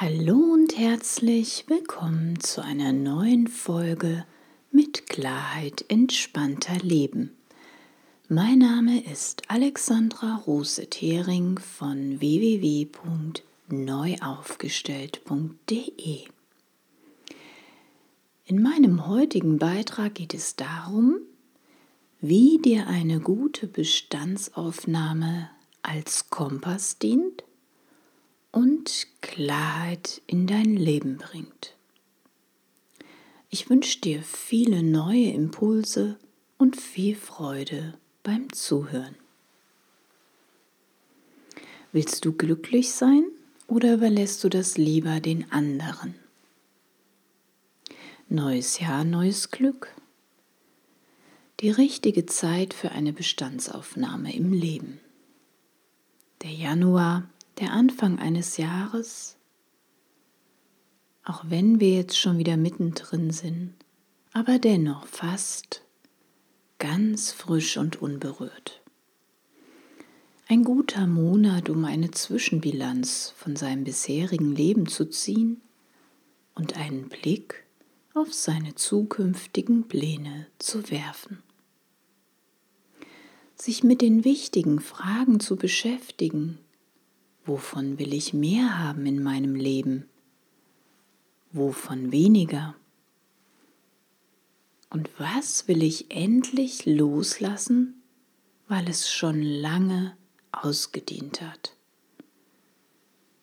Hallo und herzlich willkommen zu einer neuen Folge mit Klarheit entspannter Leben. Mein Name ist Alexandra Rose-Thering von www.neuaufgestellt.de. In meinem heutigen Beitrag geht es darum, wie dir eine gute Bestandsaufnahme als Kompass dient und Klarheit in dein Leben bringt. Ich wünsche dir viele neue Impulse und viel Freude beim Zuhören. Willst du glücklich sein oder überlässt du das lieber den anderen? Neues Jahr, neues Glück. Die richtige Zeit für eine Bestandsaufnahme im Leben. Der Januar der Anfang eines Jahres, auch wenn wir jetzt schon wieder mittendrin sind, aber dennoch fast ganz frisch und unberührt. Ein guter Monat, um eine Zwischenbilanz von seinem bisherigen Leben zu ziehen und einen Blick auf seine zukünftigen Pläne zu werfen. Sich mit den wichtigen Fragen zu beschäftigen, Wovon will ich mehr haben in meinem Leben? Wovon weniger? Und was will ich endlich loslassen, weil es schon lange ausgedient hat?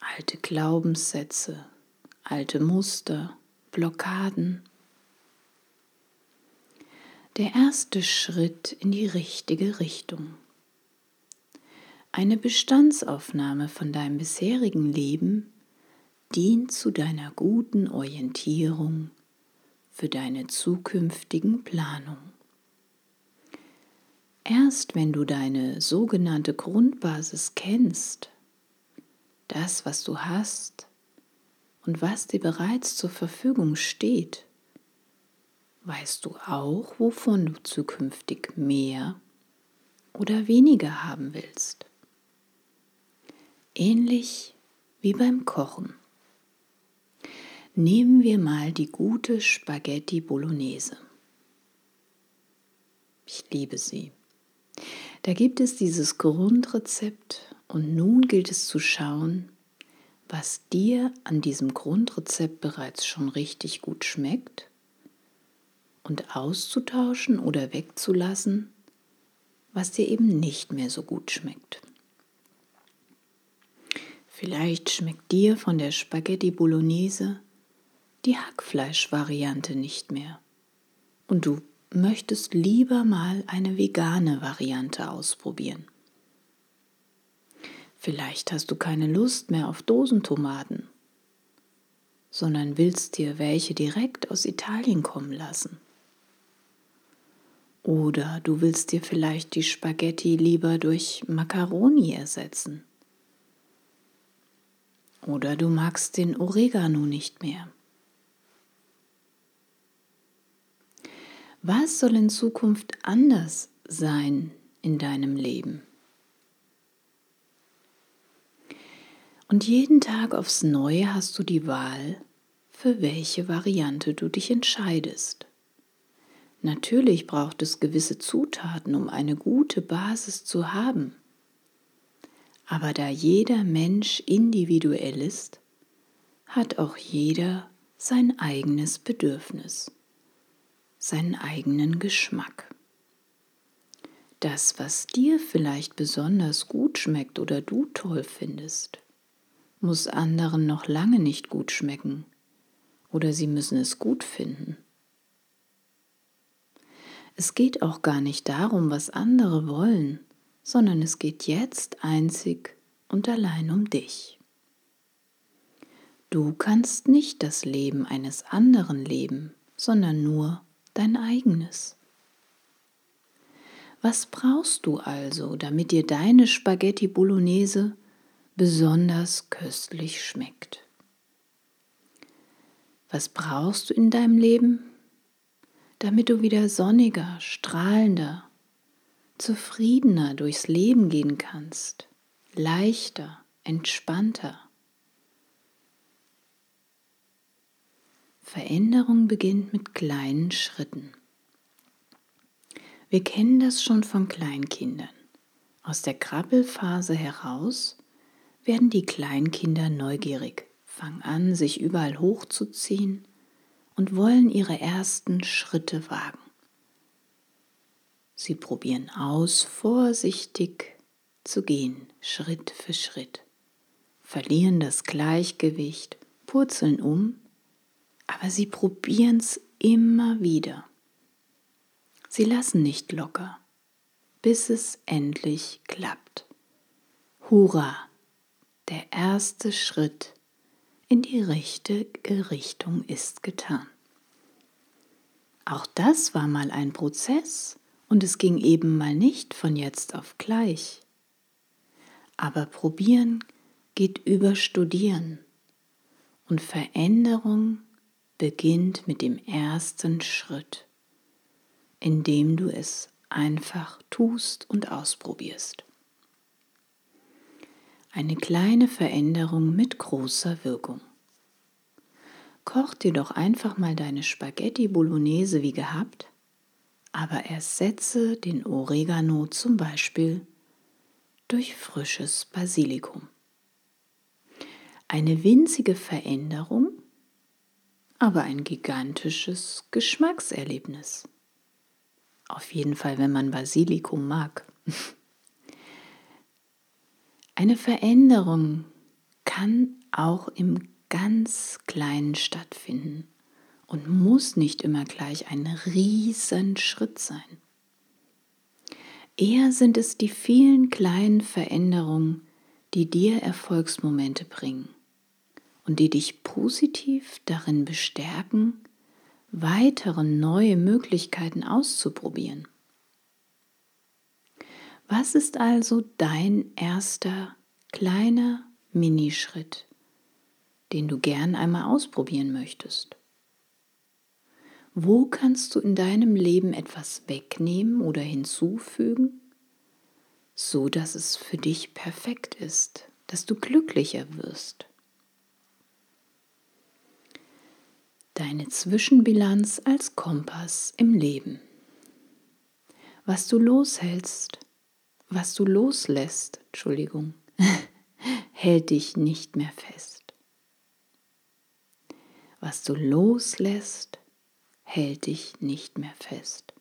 Alte Glaubenssätze, alte Muster, Blockaden. Der erste Schritt in die richtige Richtung. Eine Bestandsaufnahme von deinem bisherigen Leben dient zu deiner guten Orientierung für deine zukünftigen Planung. Erst wenn du deine sogenannte Grundbasis kennst, das, was du hast und was dir bereits zur Verfügung steht, weißt du auch, wovon du zukünftig mehr oder weniger haben willst ähnlich wie beim Kochen. Nehmen wir mal die gute Spaghetti Bolognese. Ich liebe sie. Da gibt es dieses Grundrezept und nun gilt es zu schauen, was dir an diesem Grundrezept bereits schon richtig gut schmeckt und auszutauschen oder wegzulassen, was dir eben nicht mehr so gut schmeckt. Vielleicht schmeckt dir von der Spaghetti Bolognese die Hackfleisch-Variante nicht mehr und du möchtest lieber mal eine vegane Variante ausprobieren. Vielleicht hast du keine Lust mehr auf Dosentomaten, sondern willst dir welche direkt aus Italien kommen lassen. Oder du willst dir vielleicht die Spaghetti lieber durch Macaroni ersetzen. Oder du magst den Oregano nicht mehr. Was soll in Zukunft anders sein in deinem Leben? Und jeden Tag aufs Neue hast du die Wahl, für welche Variante du dich entscheidest. Natürlich braucht es gewisse Zutaten, um eine gute Basis zu haben. Aber da jeder Mensch individuell ist, hat auch jeder sein eigenes Bedürfnis, seinen eigenen Geschmack. Das, was dir vielleicht besonders gut schmeckt oder du toll findest, muss anderen noch lange nicht gut schmecken oder sie müssen es gut finden. Es geht auch gar nicht darum, was andere wollen, sondern es geht jetzt einzig und allein um dich. Du kannst nicht das Leben eines anderen leben, sondern nur dein eigenes. Was brauchst du also, damit dir deine Spaghetti Bolognese besonders köstlich schmeckt? Was brauchst du in deinem Leben, damit du wieder sonniger, strahlender zufriedener durchs Leben gehen kannst, leichter, entspannter. Veränderung beginnt mit kleinen Schritten. Wir kennen das schon von Kleinkindern. Aus der Krabbelphase heraus werden die Kleinkinder neugierig, fangen an, sich überall hochzuziehen und wollen ihre ersten Schritte wagen. Sie probieren aus, vorsichtig zu gehen, Schritt für Schritt, verlieren das Gleichgewicht, purzeln um, aber sie probieren es immer wieder. Sie lassen nicht locker, bis es endlich klappt. Hurra! Der erste Schritt in die richtige Richtung ist getan. Auch das war mal ein Prozess und es ging eben mal nicht von jetzt auf gleich. Aber probieren geht über Studieren und Veränderung beginnt mit dem ersten Schritt, indem du es einfach tust und ausprobierst. Eine kleine Veränderung mit großer Wirkung. Koch dir doch einfach mal deine Spaghetti Bolognese wie gehabt, aber ersetze den Oregano zum Beispiel durch frisches Basilikum. Eine winzige Veränderung, aber ein gigantisches Geschmackserlebnis. Auf jeden Fall, wenn man Basilikum mag. Eine Veränderung kann auch im ganz Kleinen stattfinden und muss nicht immer gleich ein Riesenschritt sein. Eher sind es die vielen kleinen Veränderungen, die dir Erfolgsmomente bringen und die dich positiv darin bestärken, weitere neue Möglichkeiten auszuprobieren. Was ist also dein erster kleiner Minischritt, den du gern einmal ausprobieren möchtest? Wo kannst du in deinem Leben etwas wegnehmen oder hinzufügen, so dass es für dich perfekt ist, dass du glücklicher wirst? Deine Zwischenbilanz als Kompass im Leben. Was du loshältst, was du loslässt, Entschuldigung, hält dich nicht mehr fest. Was du loslässt, hält dich nicht mehr fest.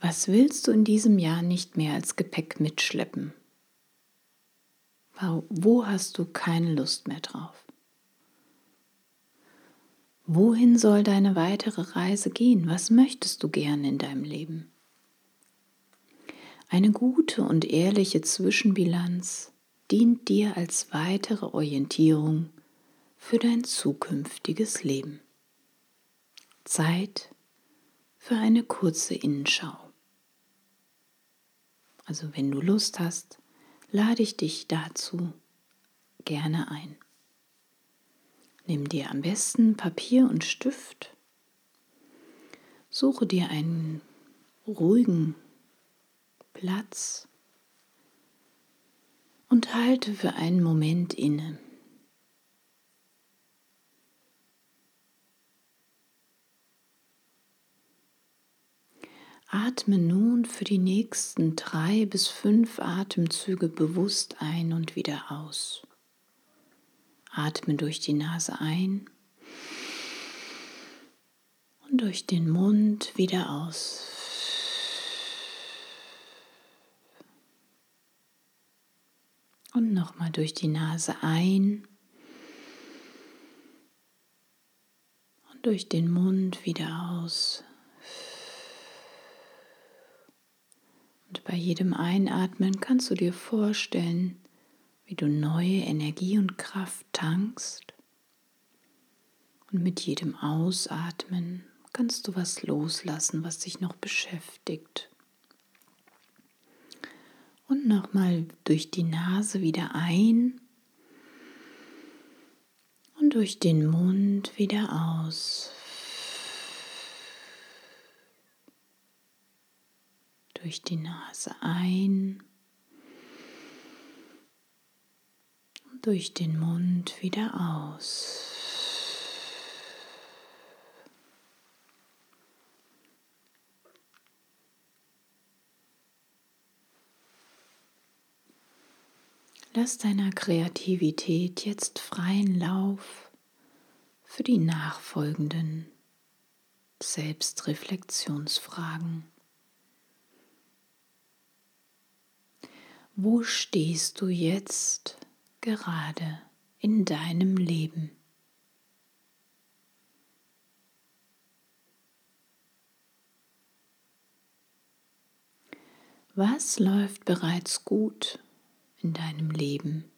Was willst du in diesem Jahr nicht mehr als Gepäck mitschleppen? Wo hast du keine Lust mehr drauf? Wohin soll deine weitere Reise gehen? Was möchtest du gern in deinem Leben? Eine gute und ehrliche Zwischenbilanz dient dir als weitere Orientierung für dein zukünftiges Leben. Zeit für eine kurze Innenschau. Also wenn du Lust hast, lade ich dich dazu gerne ein. Nimm dir am besten Papier und Stift. Suche dir einen ruhigen Platz und halte für einen Moment inne. Atme nun für die nächsten drei bis fünf Atemzüge bewusst ein und wieder aus. Atme durch die Nase ein und durch den Mund wieder aus. Und nochmal durch die Nase ein und durch den Mund wieder aus. Und bei jedem Einatmen kannst du dir vorstellen, wie du neue Energie und Kraft tankst. Und mit jedem Ausatmen kannst du was loslassen, was dich noch beschäftigt. Und nochmal durch die Nase wieder ein und durch den Mund wieder aus. durch die Nase ein durch den Mund wieder aus. Lass deiner Kreativität jetzt freien Lauf für die nachfolgenden Selbstreflexionsfragen. Wo stehst du jetzt gerade in deinem Leben? Was läuft bereits gut in deinem Leben?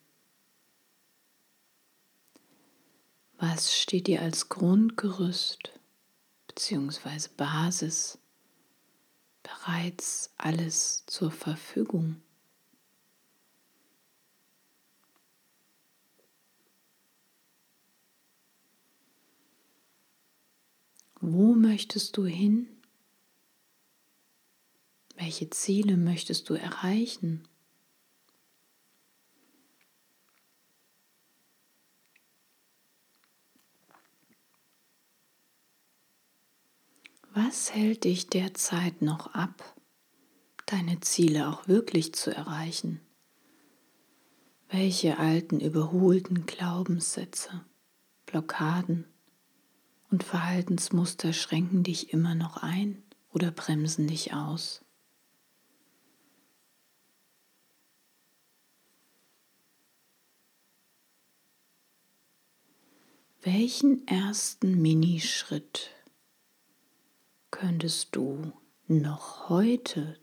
Was steht dir als Grundgerüst bzw. Basis bereits alles zur Verfügung? Wo möchtest du hin? Welche Ziele möchtest du erreichen? Was hält dich derzeit noch ab, deine Ziele auch wirklich zu erreichen? Welche alten, überholten Glaubenssätze, Blockaden und Verhaltensmuster schränken dich immer noch ein oder bremsen dich aus? Welchen ersten Minischritt könntest du noch heute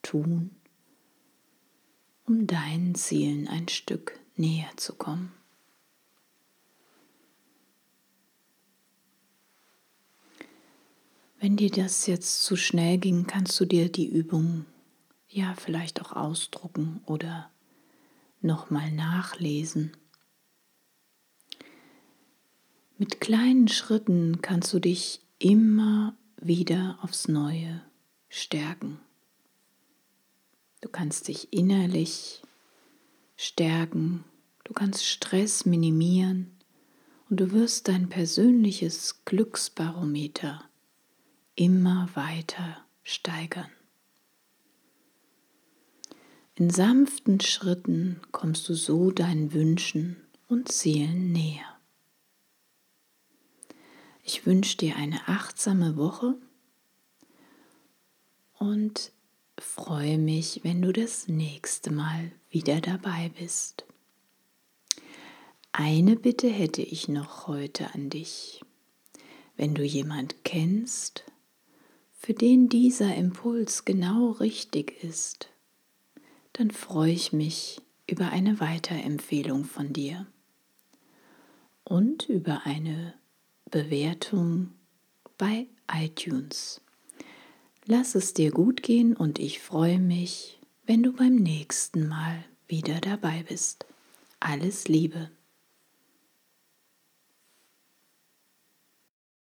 tun, um deinen Zielen ein Stück näher zu kommen? Wenn dir das jetzt zu schnell ging, kannst du dir die Übung ja vielleicht auch ausdrucken oder nochmal nachlesen. Mit kleinen Schritten kannst du dich immer wieder aufs Neue stärken. Du kannst dich innerlich stärken, du kannst Stress minimieren und du wirst dein persönliches Glücksbarometer immer weiter steigern. In sanften Schritten kommst du so deinen Wünschen und Zielen näher. Ich wünsche dir eine achtsame Woche und freue mich, wenn du das nächste Mal wieder dabei bist. Eine Bitte hätte ich noch heute an dich. Wenn du jemand kennst, für den dieser Impuls genau richtig ist, dann freue ich mich über eine Weiterempfehlung von dir und über eine Bewertung bei iTunes. Lass es dir gut gehen und ich freue mich, wenn du beim nächsten Mal wieder dabei bist. Alles Liebe.